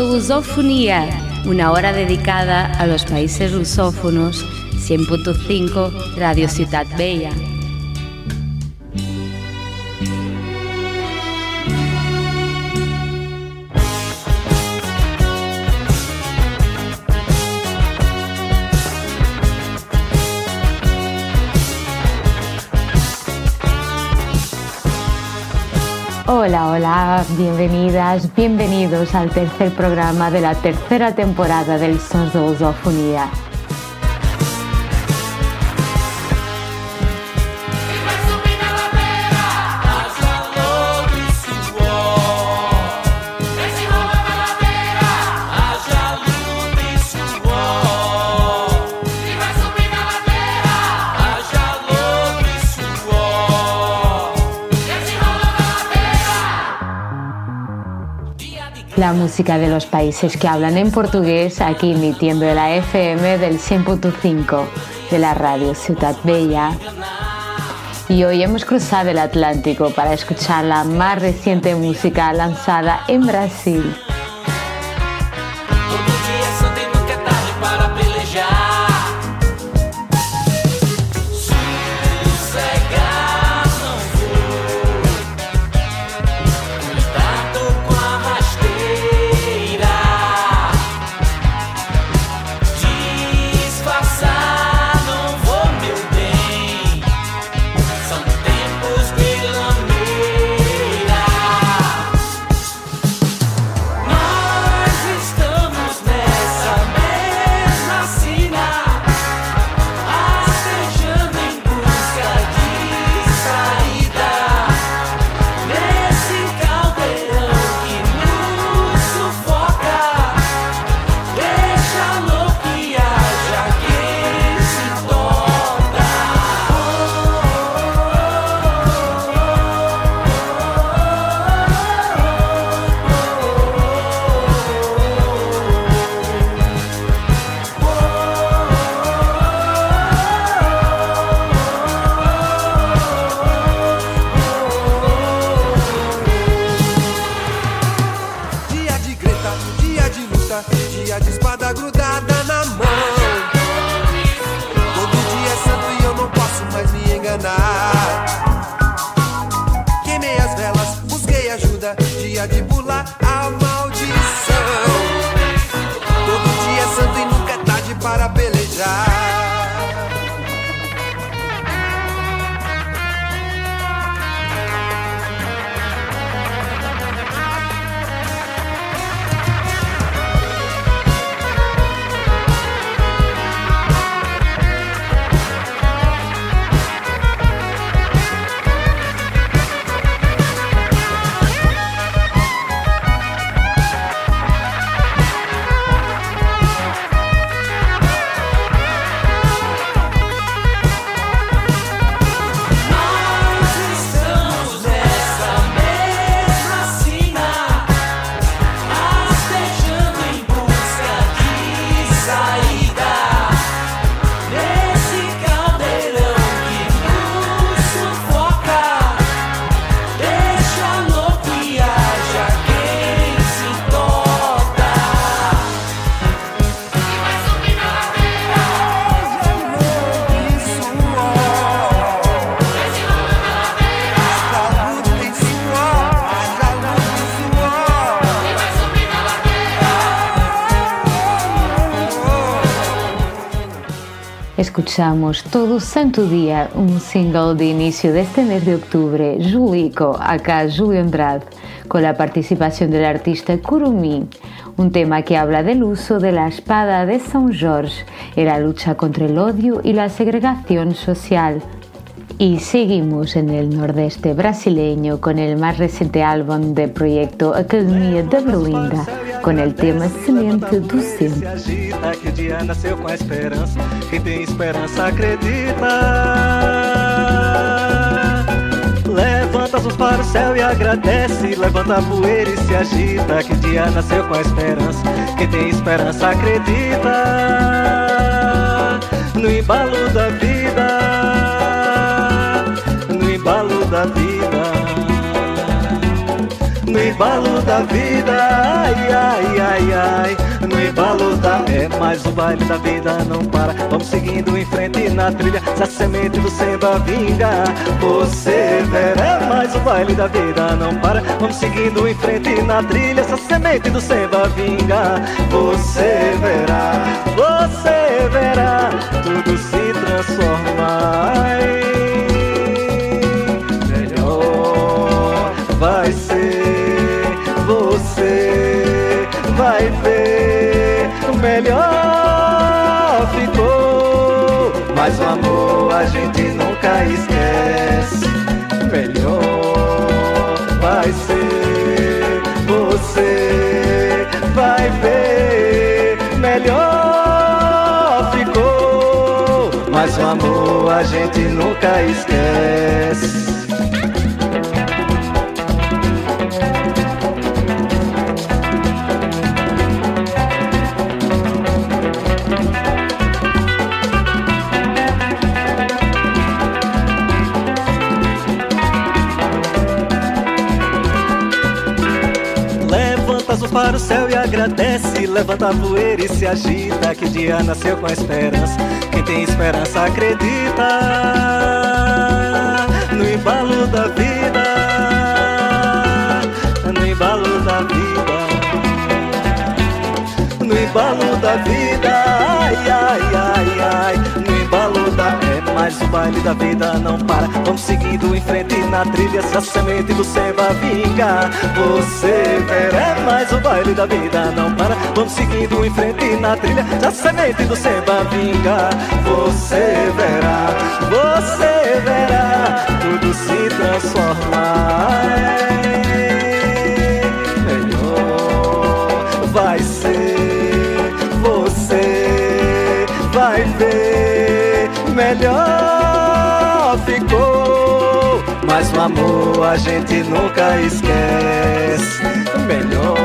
De Lusofonía, una hora dedicada a los países lusófonos, 100.5 Radio Ciudad Bella. Hola, hola, bienvenidas, bienvenidos al tercer programa de la tercera temporada del Sons de Lusofonía. La música de los países que hablan en portugués aquí emitiendo la FM del 100.5 de la radio Ciudad Bella. Y hoy hemos cruzado el Atlántico para escuchar la más reciente música lanzada en Brasil. Escuchamos todo santo día un single de inicio de este mes de octubre, Julico, acá Julio Andrade, con la participación del artista Kurumi, un tema que habla del uso de la espada de São Jorge en la lucha contra el odio y la segregación social. Y seguimos en el nordeste brasileño con el más reciente álbum del proyecto Academia de Berlinda, con el tema Semente do Centro. que dia nasceu com a esperança. Tem esperança acredita. Levanta as mãos para o céu e agradece. Levanta a poeira e se agita. Que dia nasceu com a esperança. Quem tem esperança acredita. No embalo da vida da vida. no embalo da vida, ai, ai, ai, ai, no embalo da é mais o baile da vida não para. Vamos seguindo em frente na trilha, se a semente do samba vinga, você verá. Mais o baile da vida não para. Vamos seguindo em frente na trilha, se a semente do samba vinga, você verá, você verá tudo se transformar. Vai ver. Melhor ficou mas o amor a gente nunca esquece. Melhor vai ser você vai ver. Melhor ficou mas o amor a gente nunca esquece para o céu e agradece. Levanta a poeira e se agita. Que dia nasceu com a esperança. Quem tem esperança acredita no embalo da vida. No embalo da vida. No embalo da vida. Mas o baile da vida não para. Vamos seguindo em frente na trilha, se a semente do samba vinga. Você verá, mas o baile da vida não para. Vamos seguindo em frente na trilha, se a semente do samba vinga. Você verá, você verá tudo se transformar. Melhor vai ser você vai ver melhor ficou. Mas o amor a gente nunca esquece. Melhor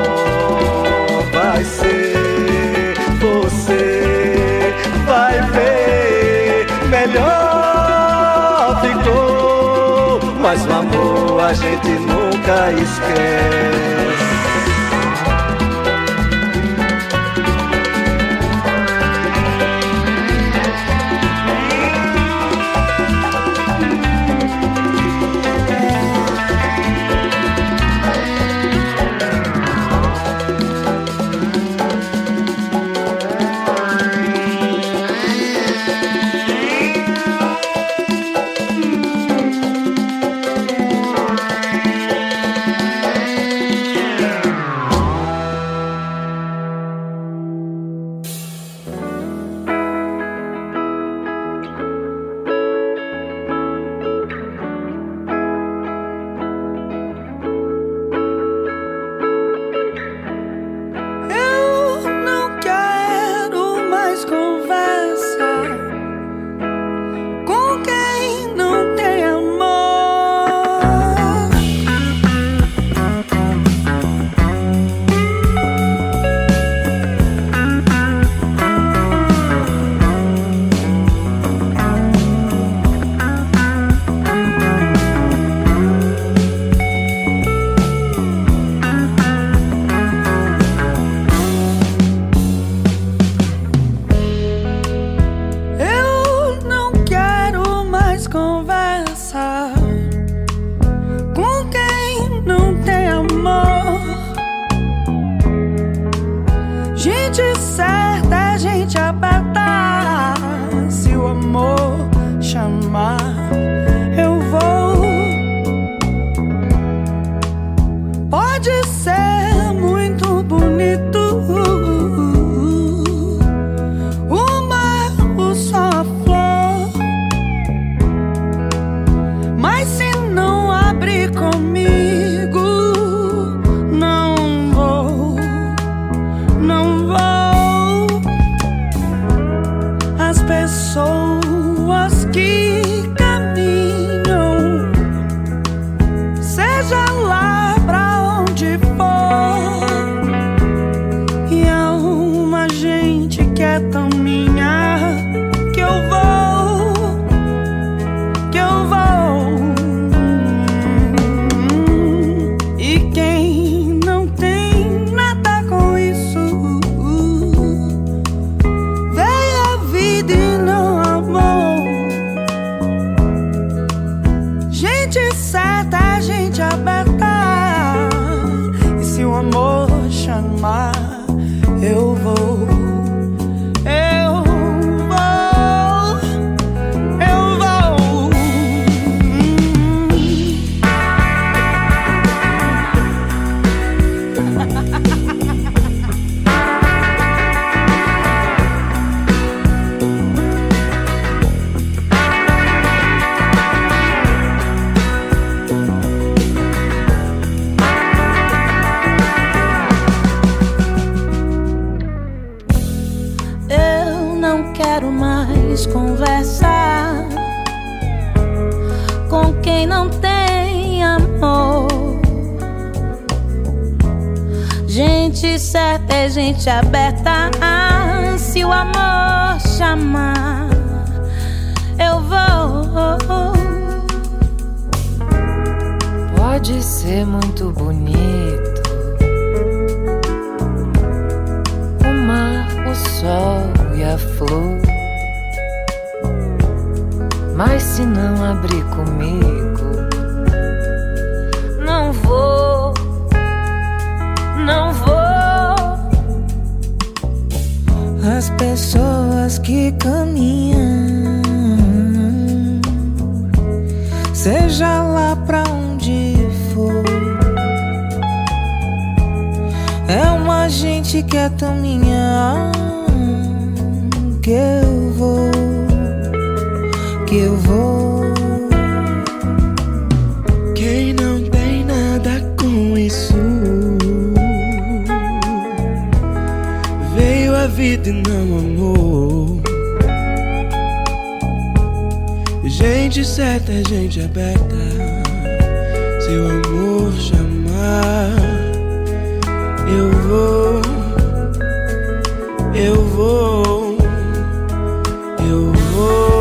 vai ser você, vai ver. Melhor ficou. Mas o amor a gente nunca esquece. Gente aberta. Vida e não amor. Gente certa é gente aberta. Se o amor chamar, eu vou, eu vou.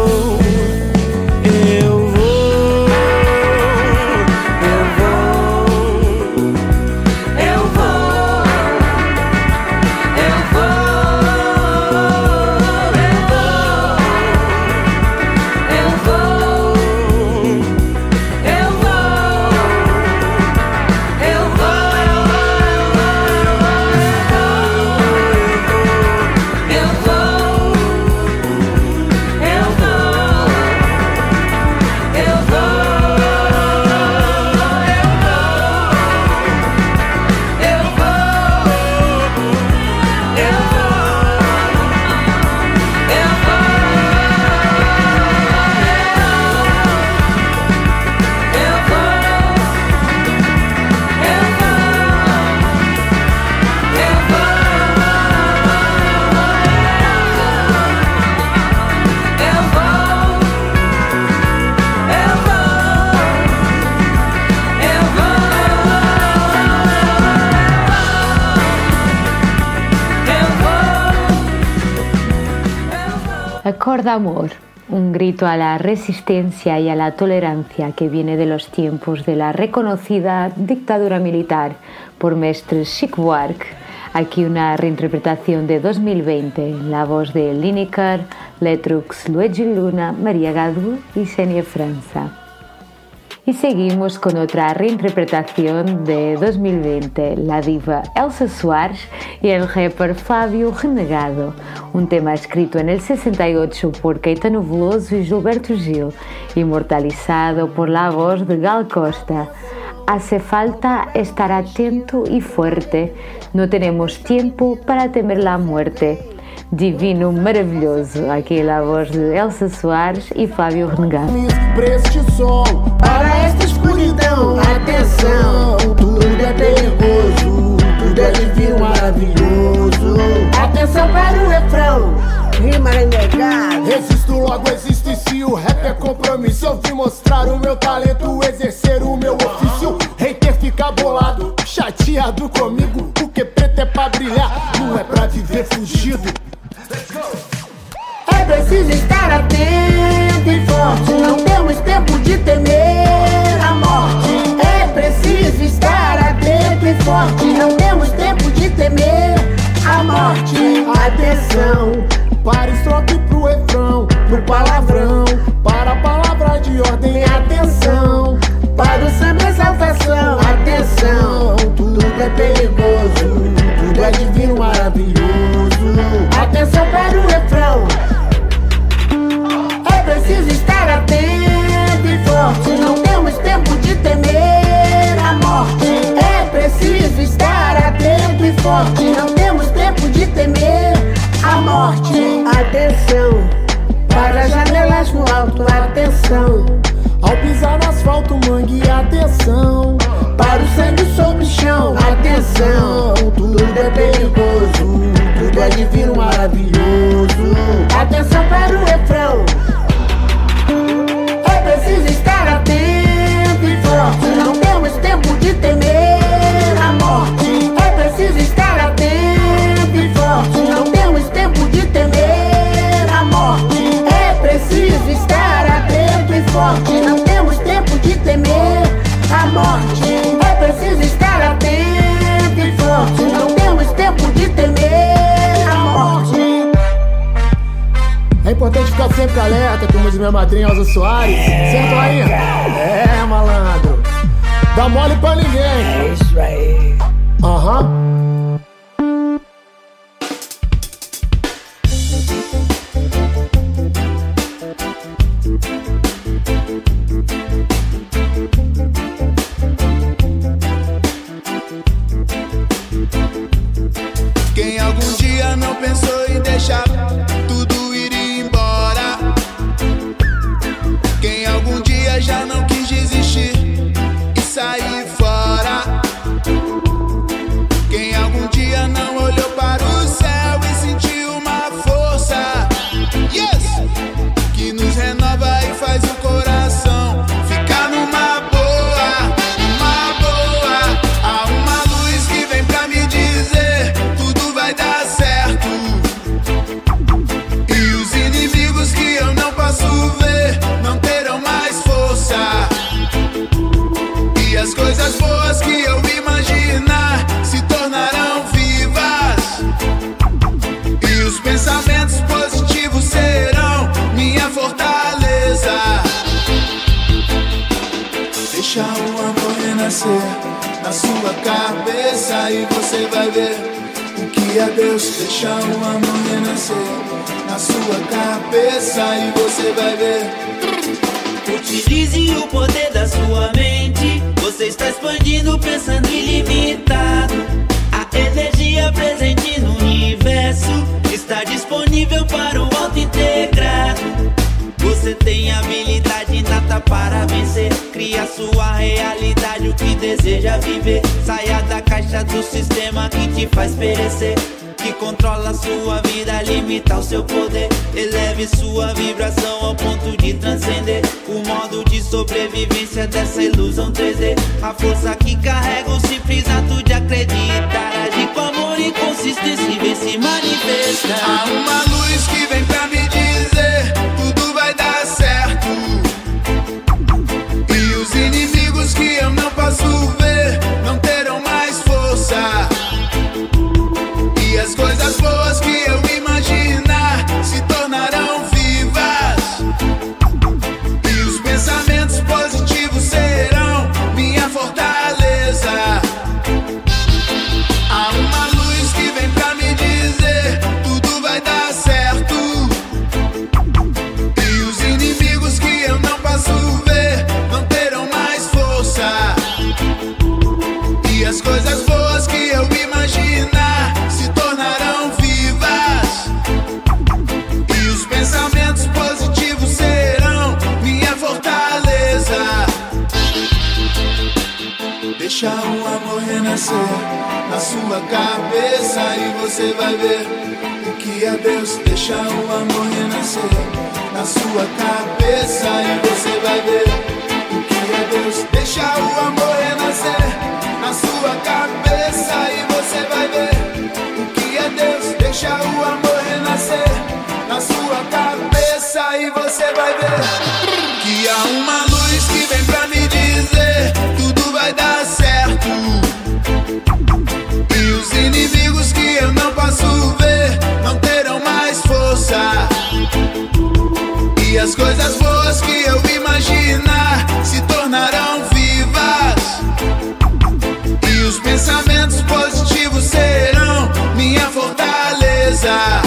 Acorda Amor, un grito a la resistencia y a la tolerancia que viene de los tiempos de la reconocida dictadura militar por Mestre Buarque. Aquí una reinterpretación de 2020 en la voz de Lineker, Letrux, Luigi Luna, María Gadu y Senia Franza. Y seguimos con otra reinterpretación de 2020, la diva Elsa Soares y el rapper Fábio Renegado, un tema escrito en el 68 por Caetano Veloso y Gilberto Gil, inmortalizado por la voz de Gal Costa. Hace falta estar atento y fuerte, no tenemos tiempo para temer la muerte. Divino, maravilhoso. Aqui é a voz de Elsa Soares e Fábio Renegado. Para este som, para esta escuridão, atenção, tudo é perigoso, tudo é divino, maravilhoso. Atenção para o refrão, rima renegado. Resisto, logo existe se o rap é compromisso. Eu vim mostrar o meu talento, exercer o meu ofício. Hater fica bolado, chateado comigo, porque preto é pra brilhar, não é pra viver fugido. É preciso estar atento e forte. Não temos tempo de temer a morte. É preciso estar atento e forte. Não temos tempo de temer a morte. Atenção. Para estrofe pro refrão, pro palavrão, para a palavra de ordem, atenção. Para o samba exaltação, atenção. Tudo é perigoso, tudo atenção para o refrão. É preciso estar atento e forte. Não temos tempo de temer a morte. É preciso estar atento e forte. Não temos tempo de temer a morte. Atenção para as janelas no alto. Atenção ao pisar no asfalto, mangue. Atenção para o sangue sobre o chão. Atenção, tudo é perigoso divino, maravilhoso. Atenção para o refrão. É preciso estar atento e forte. Não temos tempo de temer a morte. É preciso estar atento e forte. Não temos tempo de temer a morte. É preciso estar atento e forte. Alerta, como diz minha madrinha Elza Soares. Certo aí? É, malandro. Dá mole pra ninguém. É isso aí. Aham. Quem Sua realidade, o que deseja viver. Saia da caixa do sistema que te faz perecer. Que controla sua vida, limita o seu poder. Eleve sua vibração ao ponto de transcender o modo de sobrevivência dessa ilusão 3D. A força que carrega o simples ato de acreditar. Agir com amor e consistência e vem se manifestar. Há uma luz que vem pra me dizer na sua cabeça e você vai ver o que é Deus. Deixa o amor renascer na sua cabeça e você vai ver o que é Deus. Deixa o amor renascer na sua cabeça e você vai ver o que é Deus. Deixa o amor renascer na sua cabeça e você vai ver que há uma luz as coisas boas que eu imaginar se tornarão vivas. E os pensamentos positivos serão minha fortaleza.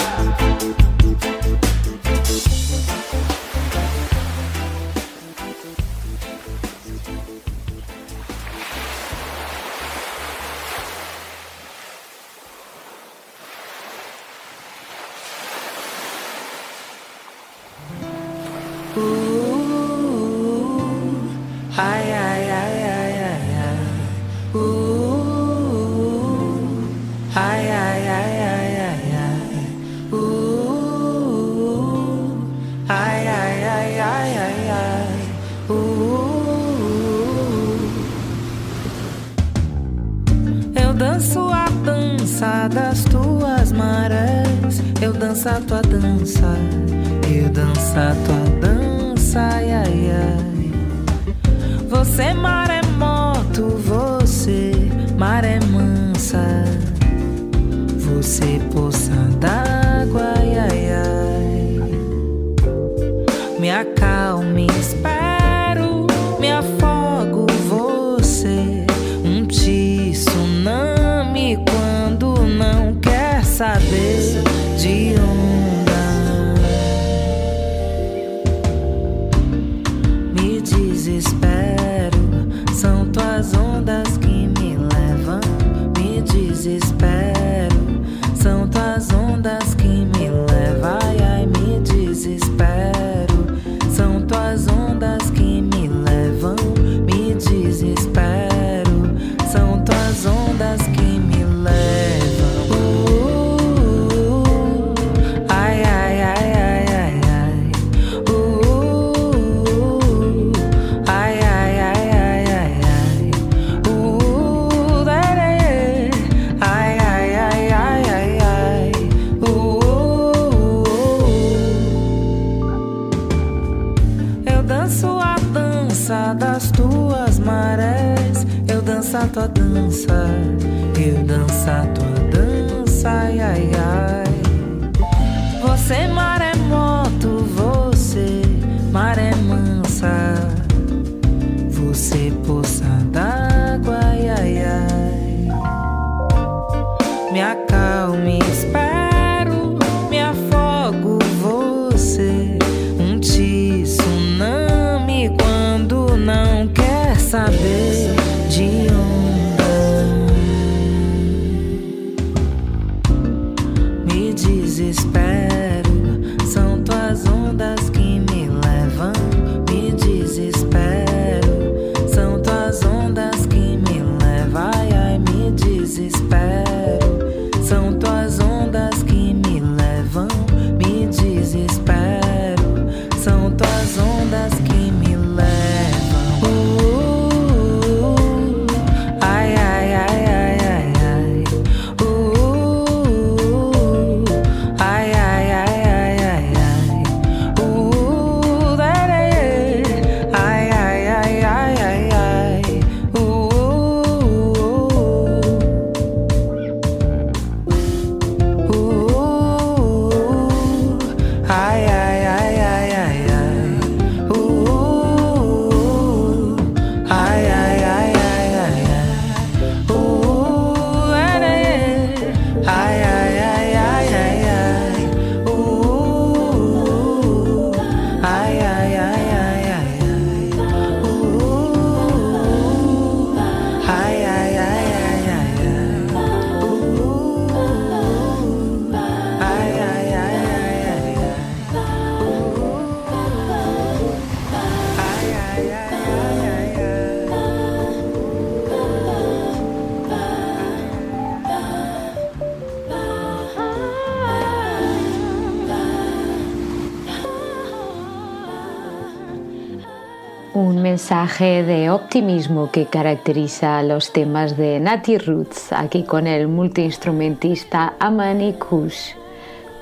mensaje de optimismo que caracteriza los temas de Natty Roots, aquí con el multiinstrumentista Amani Kush.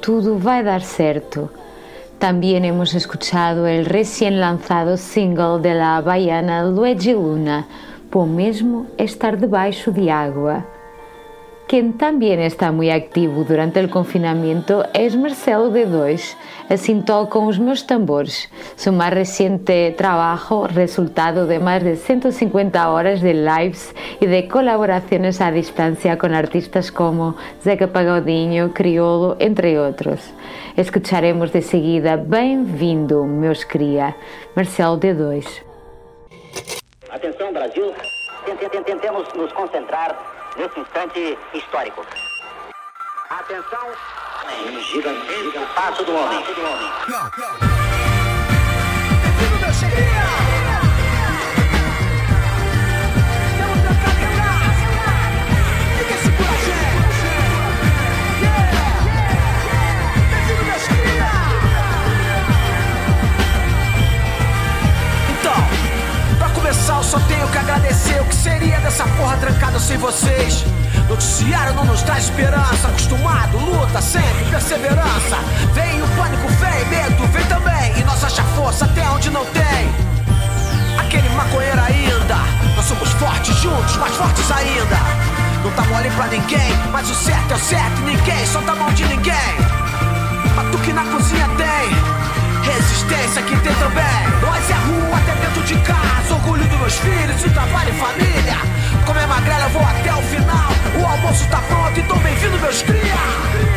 Todo va a dar certo. También hemos escuchado el recién lanzado single de la baiana Luigi Luna, Pô mesmo estar debaixo de água. Quien también está muy activo durante el confinamiento es Marcelo D2, así con los meus tambores. Su más reciente trabajo, resultado de más de 150 horas de lives y de colaboraciones a distancia con artistas como Zeca Pagodinho, Criolo, entre otros. Escucharemos de seguida Bem-vindo, meus cria, Marcelo D2. Atención Brasil, tentemos nos concentrar nesse instante histórico. Atenção, um gigantesco passo do homem. Passo do homem. Não, não. Só tenho que agradecer. O que seria dessa porra trancada sem vocês? Noticiário não nos dá esperança. Acostumado, luta sempre, perseverança. Vem o pânico, vem, medo, vem também. E nós acha força até onde não tem. Aquele maconheiro ainda. Nós somos fortes juntos, mais fortes ainda. Não tá mole pra ninguém, mas o certo é o certo. Ninguém solta a mão de ninguém. Batuque na cozinha tem. Resistência que tem também. Orgulho dos meus filhos, e trabalho e família. Como é magrela, vou até o final. O almoço tá pronto, então bem-vindo, meus cria.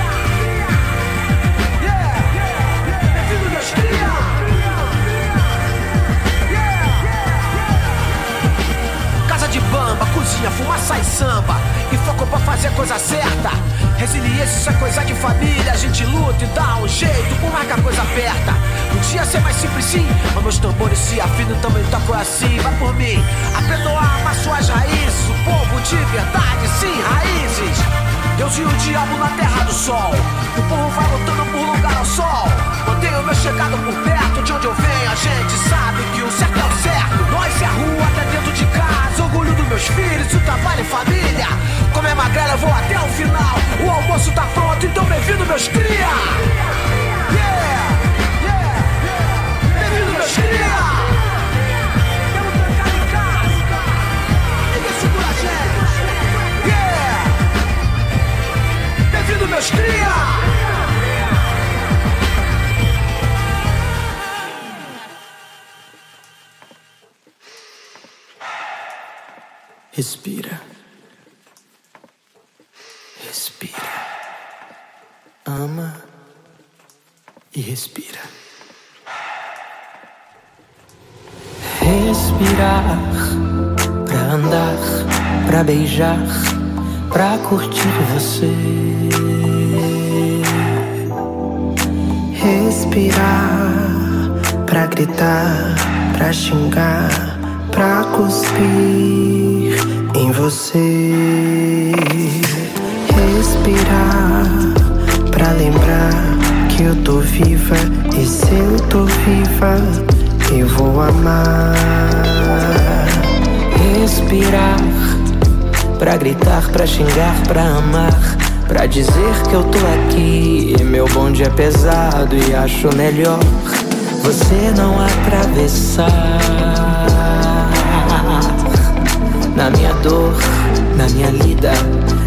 Fumaça e samba. E foco pra fazer a coisa certa. Resiliência, isso é coisa de família. A gente luta e dá um jeito, por que a coisa aperta. Podia ser mais simples sim, mas meus tambores se afinam também toco assim. Vai por mim, aprendam a amar suas raízes. O povo de verdade, sim, raízes. Deus e o diabo na terra do sol. O povo vai lutando por lugar ao sol. Mantenho meu chegado por perto de onde eu venho. A gente sabe que o certo é o certo. Nós é rua até dentro de casa. Orgulho dos meus filhos, o trabalho e família. Como é magrela, vou até o final. O almoço tá pronto, então bem-vindo, meus cria. Yeah! Bem-vindo, meus cria. Yeah! Bem-vindo, meus cria. Respira. Respira. Ama e respira. Respirar pra andar, pra beijar, pra curtir você. Respirar pra gritar, pra xingar, pra cuspir em você. Respirar pra lembrar que eu tô viva e se eu tô viva eu vou amar. Respirar pra gritar, pra xingar, pra amar. Pra dizer que eu tô aqui, meu bonde é pesado e acho melhor você não atravessar na minha dor, na minha lida,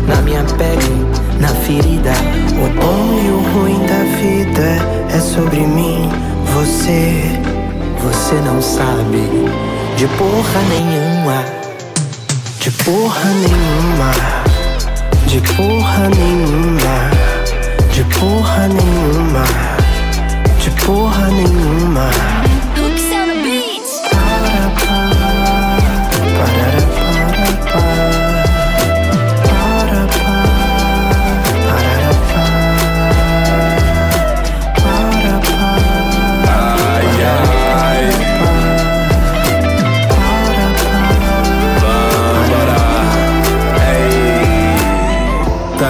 na minha pele, na ferida. O bom e o ruim da vida é sobre mim, você, você não sabe de porra nenhuma, de porra nenhuma, de porra nenhuma, de porra nenhuma, de porra nenhuma. Ai,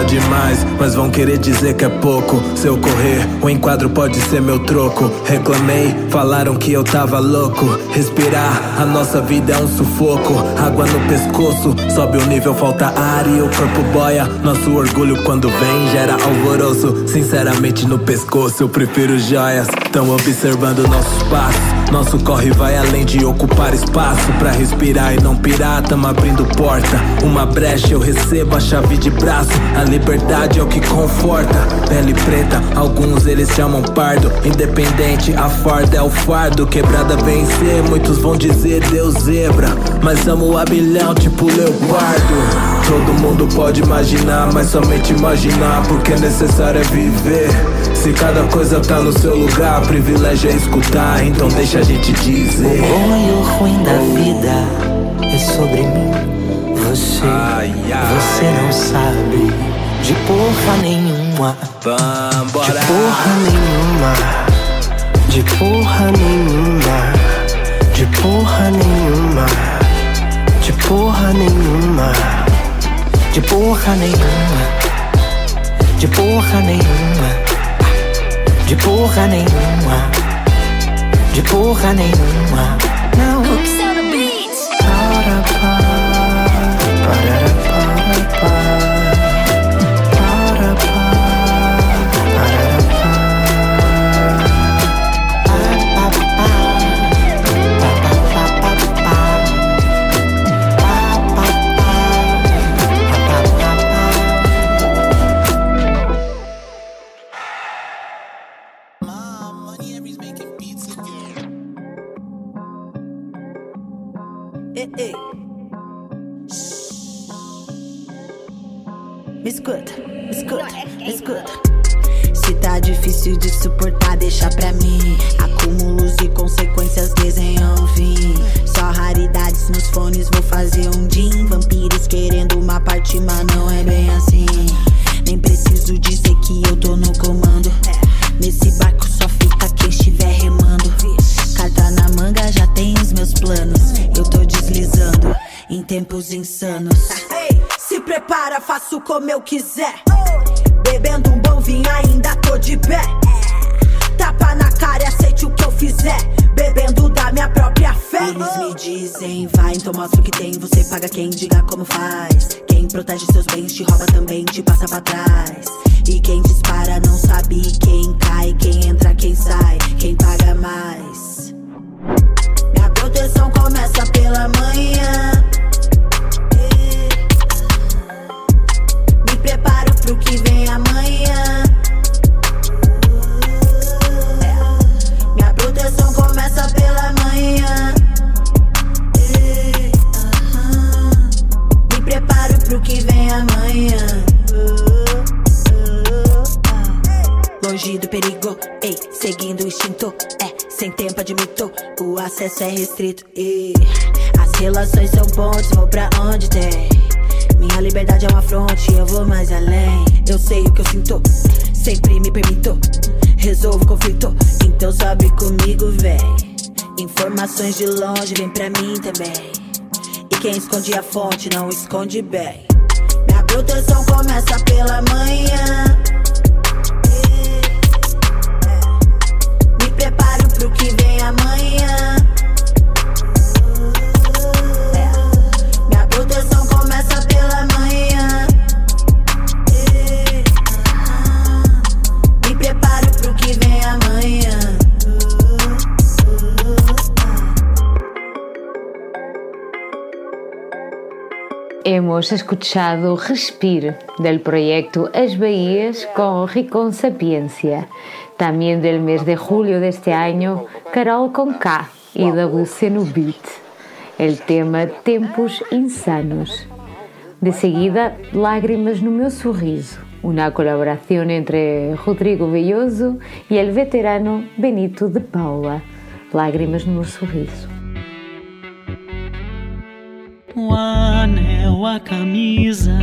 Tá demais, mas vão querer dizer que é pouco. Se eu correr, o enquadro pode ser meu troco. Reclamei, falaram que eu tava louco. Respirar, a nossa vida é um sufoco. Água no pescoço, sobe o nível, falta ar e o corpo boia. Nosso orgulho quando vem gera alvoroço. Sinceramente, no pescoço eu prefiro joias. Tão observando nossos passos. Nosso corre vai além de ocupar espaço pra respirar e não pirar, tamo abrindo porta. Uma brecha eu recebo a chave de braço. A liberdade é o que conforta. Pele preta, alguns eles chamam pardo. Independente, a farda é o fardo. Quebrada vencer, muitos vão dizer Deus zebra. Mas amo o abilhão tipo leopardo. Todo mundo pode imaginar, mas somente imaginar, porque necessário é viver. Se cada coisa tá no seu lugar, privilégio é escutar, então deixa a gente dizer. O bom e o ruim da vida é sobre mim, você. Você não sabe de porra nenhuma. De porra nenhuma. De porra nenhuma. De porra nenhuma, de porra nenhuma, de porra nenhuma, de porra nenhuma, de porra nenhuma, de porra nenhuma. Não. Acesso é restrito, e as relações são pontos, vou pra onde tem. Minha liberdade é uma fronte, eu vou mais além. Eu sei o que eu sinto, sempre me permito. Resolvo conflito, então sobe comigo, vem. Informações de longe vem pra mim também. E quem esconde a fonte não esconde bem. Minha proteção começa pela manhã. Hemos escuchado Respire del proyecto As Bahías con Ricon Sapiencia. También del mes de julio de este año, Carol con K y no Beat. El tema Tempos Insanos. De seguida, Lágrimas no meu sorriso, una colaboración entre Rodrigo Velloso y el veterano Benito de Paula. Lágrimas no meu sorriso. O anel, a camisa,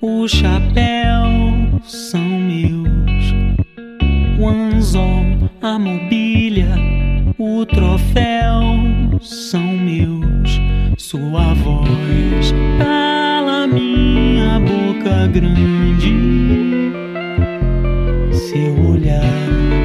o chapéu são meus. O anzol, a mobília, o troféu são meus. Sua voz cala minha boca grande. Seu olhar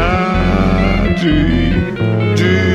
cidade. Diz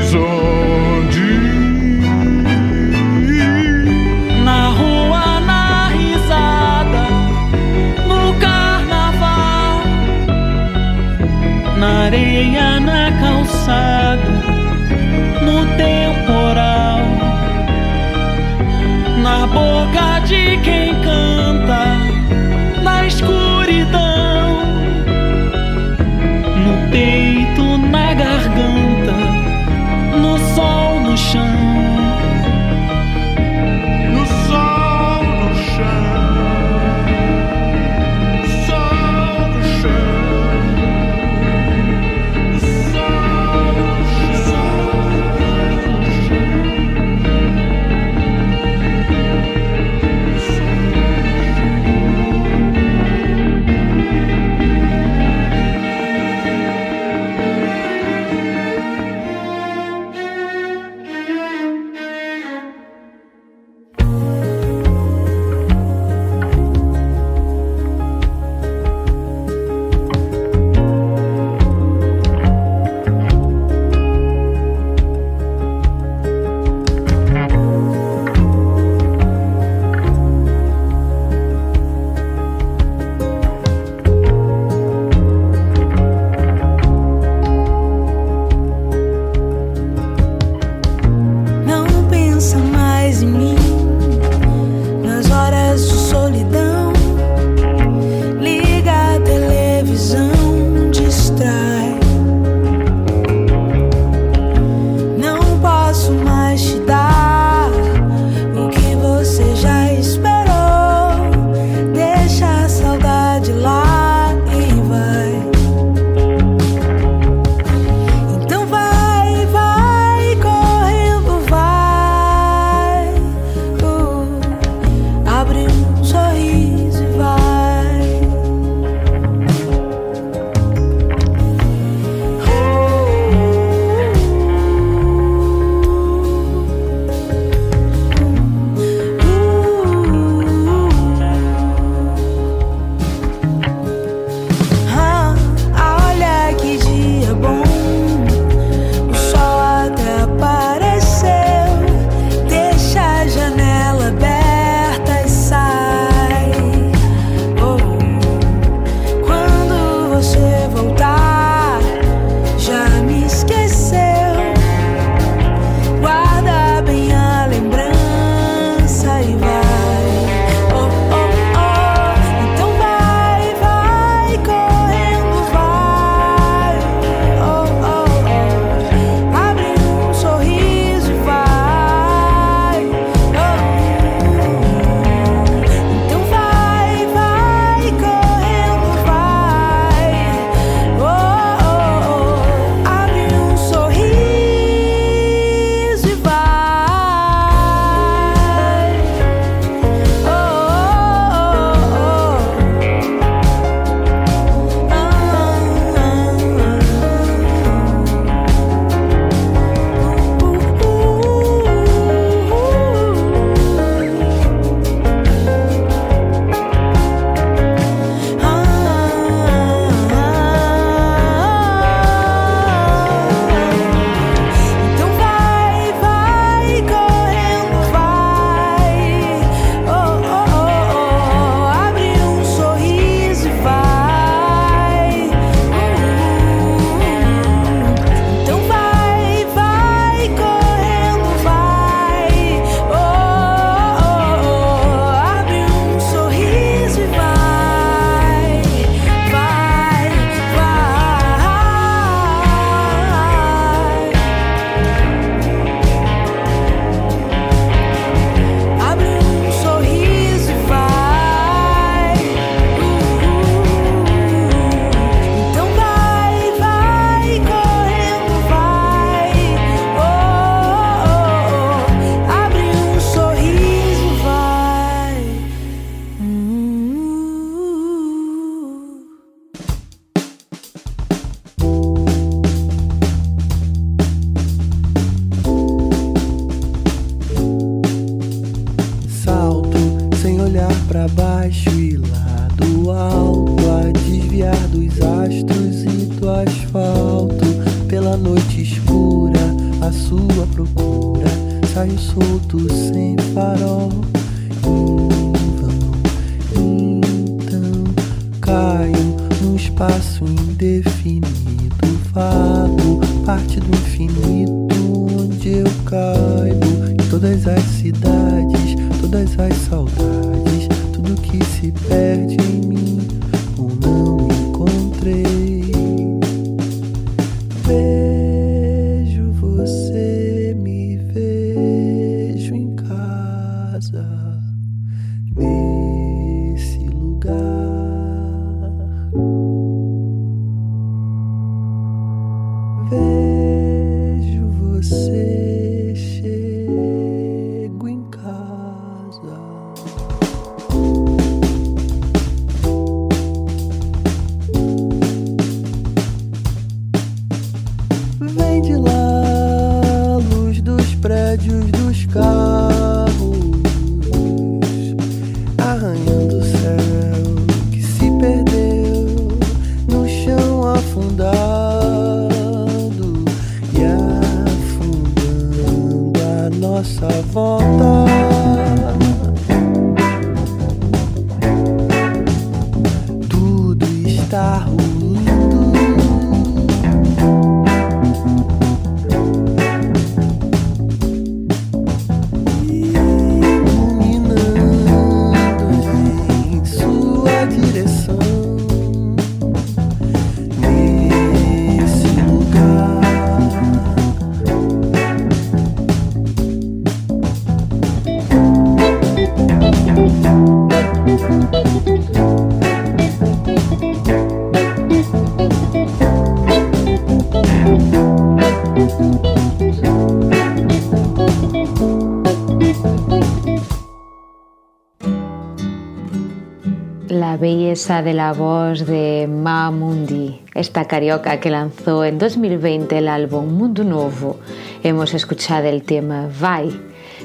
belleza de la voz de Mamundi, esta carioca que lanzó en 2020 el álbum Mundo Novo. Hemos escuchado el tema Vai.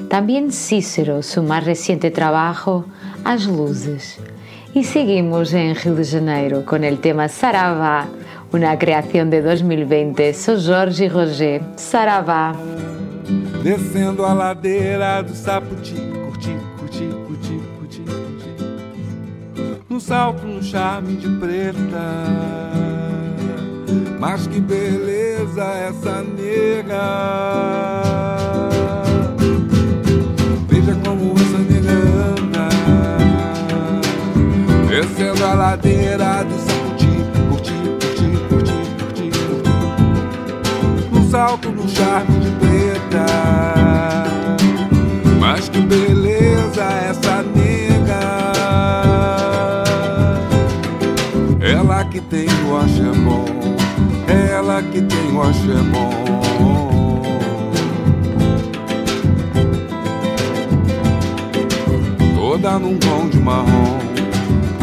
También Cícero, su más reciente trabajo, As Luzes. Y seguimos en Rio de Janeiro con el tema Saravá, una creación de 2020. Sou Jorge Roger. Saravá. Descendo a ladeira do Saputi, salto, um charme de preta. Mas que beleza essa nega. Veja como essa nega anda. Descendo a ladeira do Saputi, curti, curti, curti, curti, curti. Um salto, um charme de preta. Mas que beleza essa nega. Ela que tem o axé bom, ela que tem o axé bom. Toda num tom de marrom,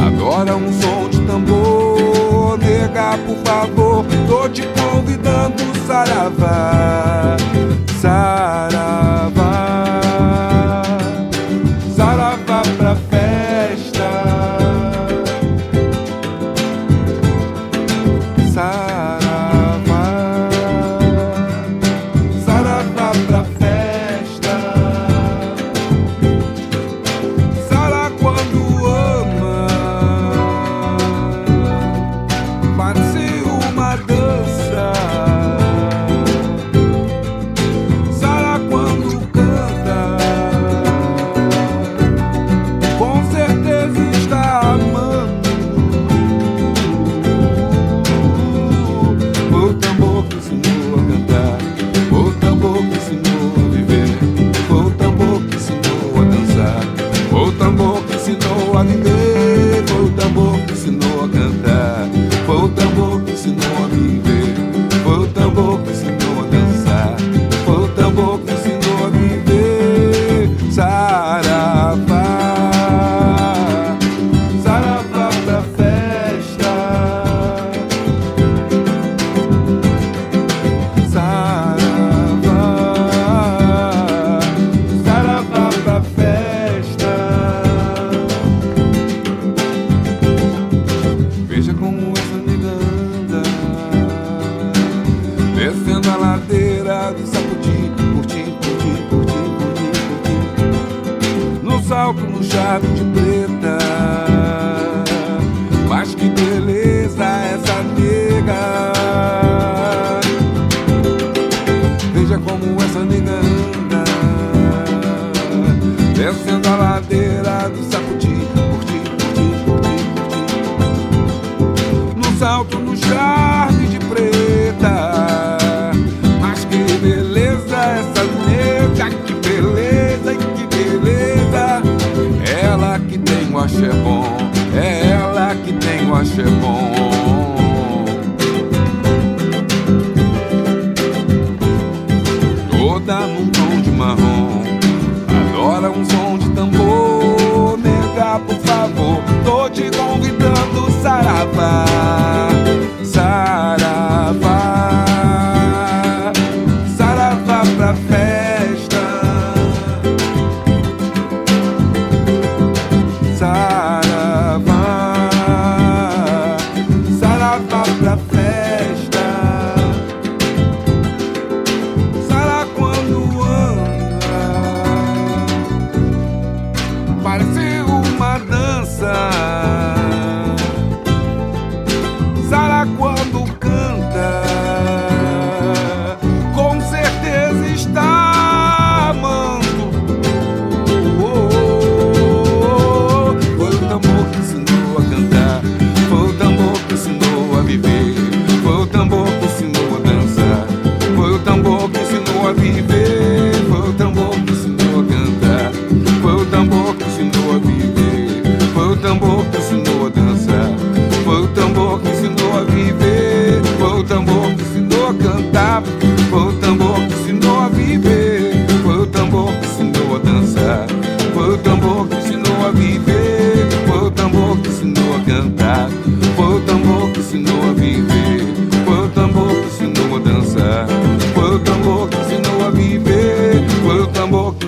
adora um som de tambor. Nega, por favor, tô te convidando, saravá, saravá,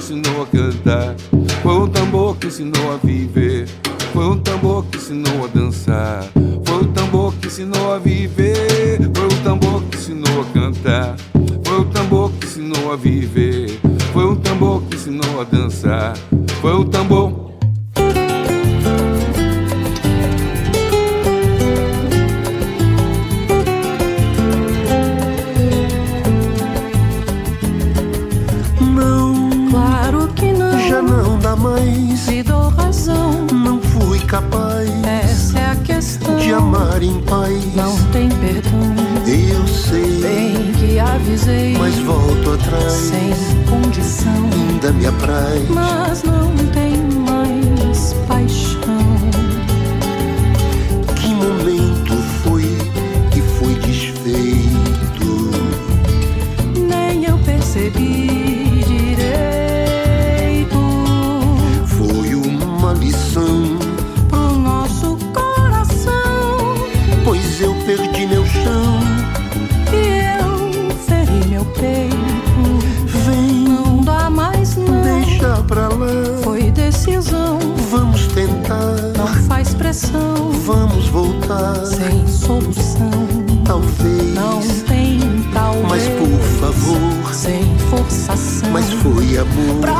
ensinou a cantar, foi o tambor que ensinou a viver, foi o tambor que ensinou a dançar, foi o tambor que ensinou a viver, foi o tambor que ensinou a cantar, foi o tambor que ensinou a viver, foi o tambor que ensinou a dançar, foi o tambor minha praia. amor.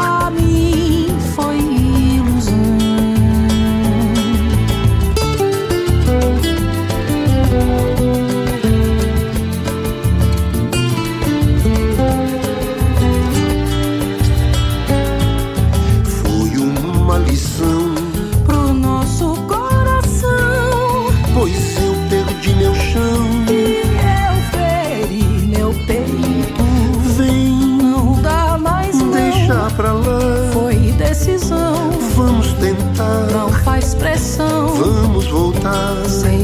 expressão. Vamos voltar. Sem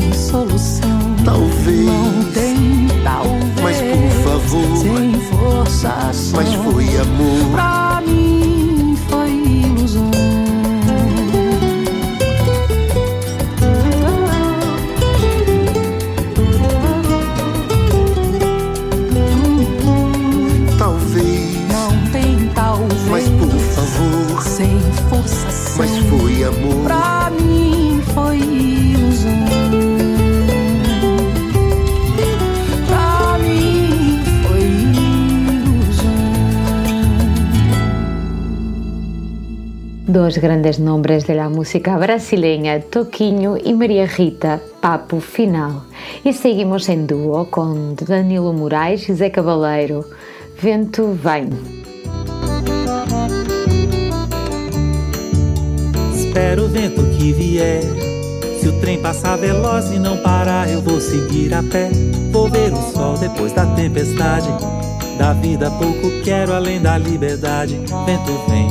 dos grandes nombres de la música brasileña, Toquinho y María Rita, Papo Final. E seguimos em duo com Danilo Moraes e Zé Cabaleiro, Vento Vem. Espero o vento que vier. Se o trem passar veloz e não parar, eu vou seguir a pé. Vou ver o sol depois da tempestade. Da vida pouco quero além da liberdade. Vento vem,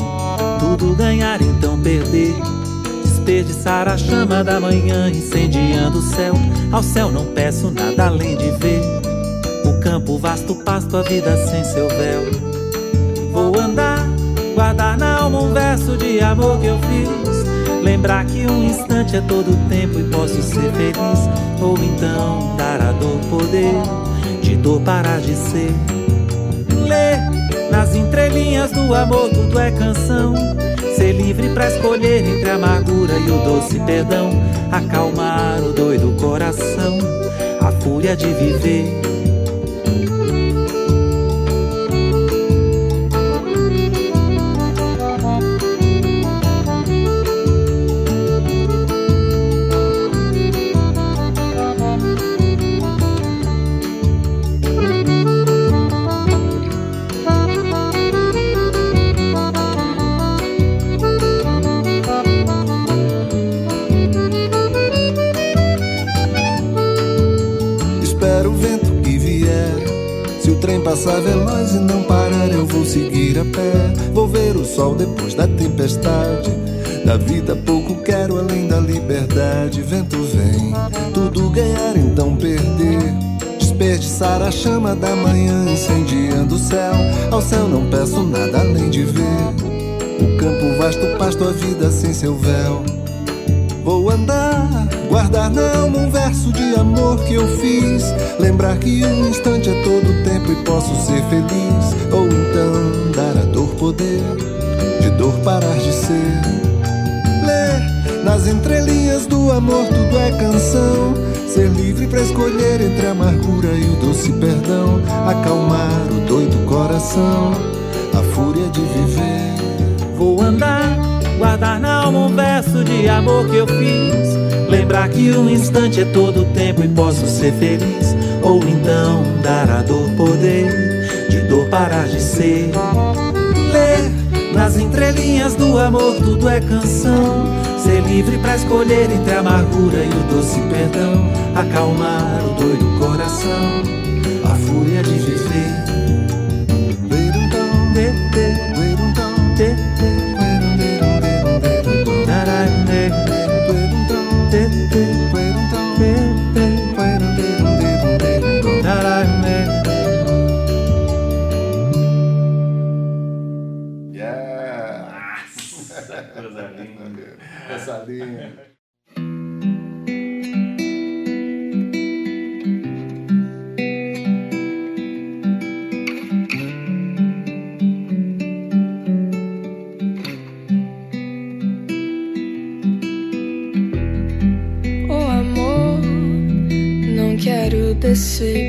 tudo ganhar então perder. Desperdiçar a chama da manhã incendiando o céu. Ao céu não peço nada além de ver. O campo vasto pasto, a vida sem seu véu. Vou andar, guardar na alma um verso de amor que eu fiz. Lembrar que um instante é todo tempo e posso ser feliz. Ou então dar a dor poder, de dor parar de ser ler nas entrelinhas do amor tudo é canção. Ser livre para escolher entre a amargura e o doce perdão. Acalmar o doido coração, a fúria de viver. Sol depois da tempestade. Da vida pouco quero além da liberdade. Vento vem, tudo ganhar então perder. Desperdiçar a chama da manhã incendiando o céu. Ao céu não peço nada além de ver. O campo vasto, pasto, a vida sem seu véu. Vou andar, guardar na alma um verso de amor que eu fiz. Lembrar que um instante é todo tempo e posso ser feliz. Ou então dar a dor poder, de dor parar de ser. Ler nas entrelinhas do amor tudo é canção. Ser livre para escolher entre a amargura e o doce perdão. Acalmar o doido coração, a fúria de viver. Vou andar Guardar na alma um verso de amor que eu fiz. Lembrar que um instante é todo tempo e posso ser feliz. Ou então dar a dor poder, de dor parar de ser. Nas entrelinhas do amor tudo é canção. Ser livre para escolher entre a amargura e o doce perdão. Acalmar o doido coração, a fúria de viver. Tantas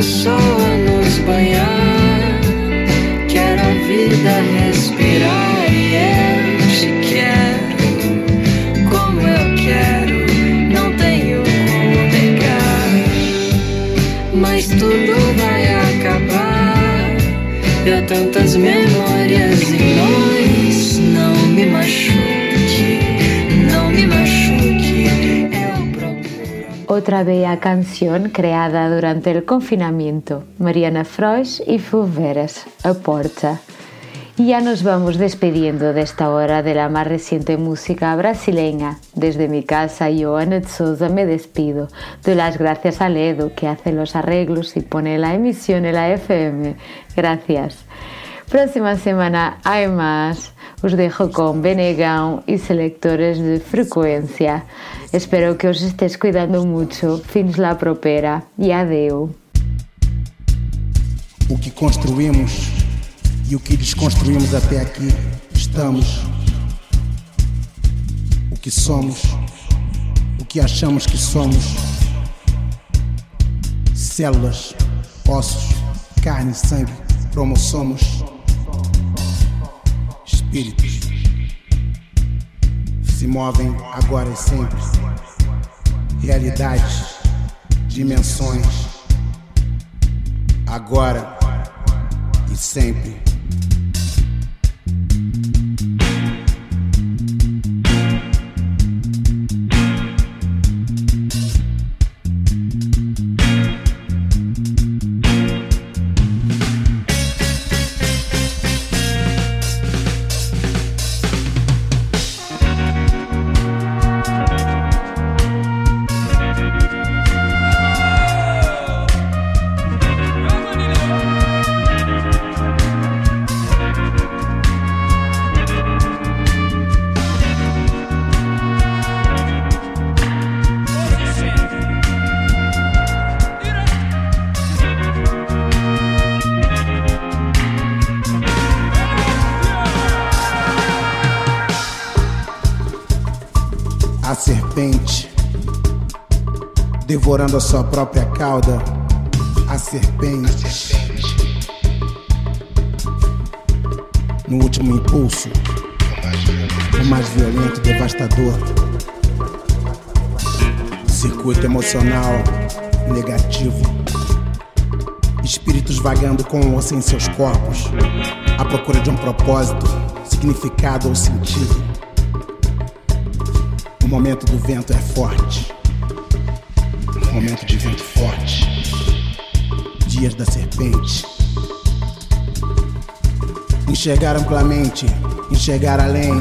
Quero o sol a nos banhar, quero a vida respirar e eu te quero. Como eu quero, não tenho como negar, mas tudo vai acabar. E há tantas memórias Otra bella canción creada durante el confinamiento, Mariana Frois y Fuveras, A Porta. Y ya nos vamos despidiendo de esta hora de la más reciente música brasileña. Desde mi casa, yo, Anet Souza, me despido. Doy las gracias a Ledo, que hace los arreglos y pone la emisión en la FM. Gracias. Próxima semana hay más. Os dejo con Benegão y selectores de frecuencia. Espero que os estés cuidando mucho. Fins la propera. E adeu. O que construímos e o que desconstruímos até aqui, estamos. O que somos, o que achamos que somos. Células, ossos, carne e sangue, cromossomos, espíritos. Se movem agora e sempre. Realidades, dimensões, agora e sempre. Devorando a sua própria cauda. A serpente. No último impulso, o mais violento e devastador. Circuito emocional negativo. Espírito Espíritos vagando com ou sem seus corpos, à procura de um propósito, significado ou sentido. O momento do vento é forte. Momento de vento forte. Dias da serpente. Enxergar amplamente, enxergar além,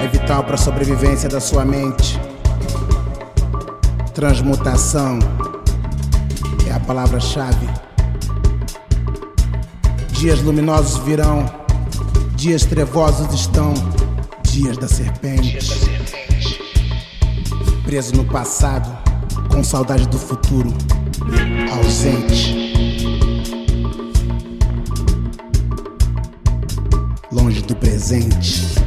é vital para a sobrevivência da sua mente. Transmutação é a palavra-chave. Dias luminosos virão, dias trevosos estão, dias da serpente. Preso no passado, com saudade do futuro, ausente. Longe do presente.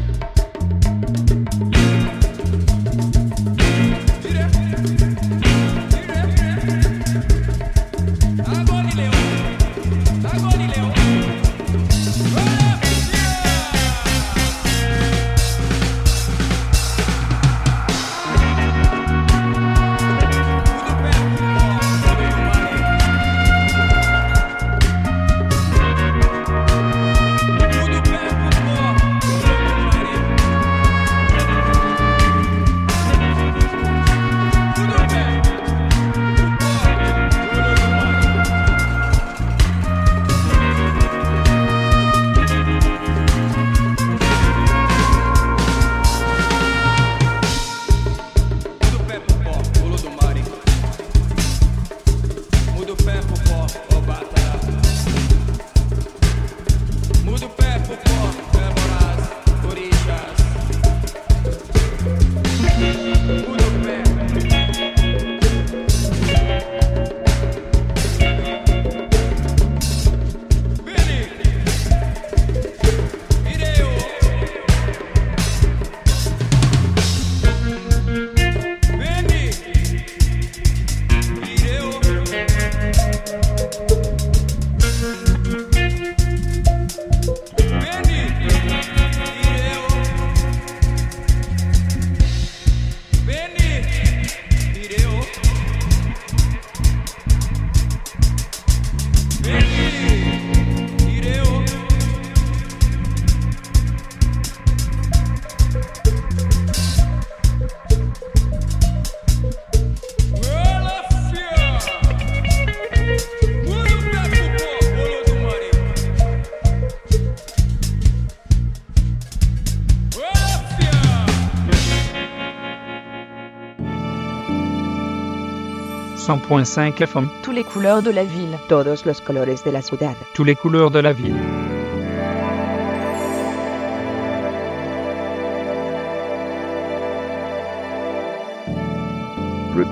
FM. Tous les couleurs de la ville. Todos los colores de la ciudad. Tous les couleurs de la ville.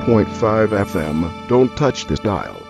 Point five FM. Don't touch this dial.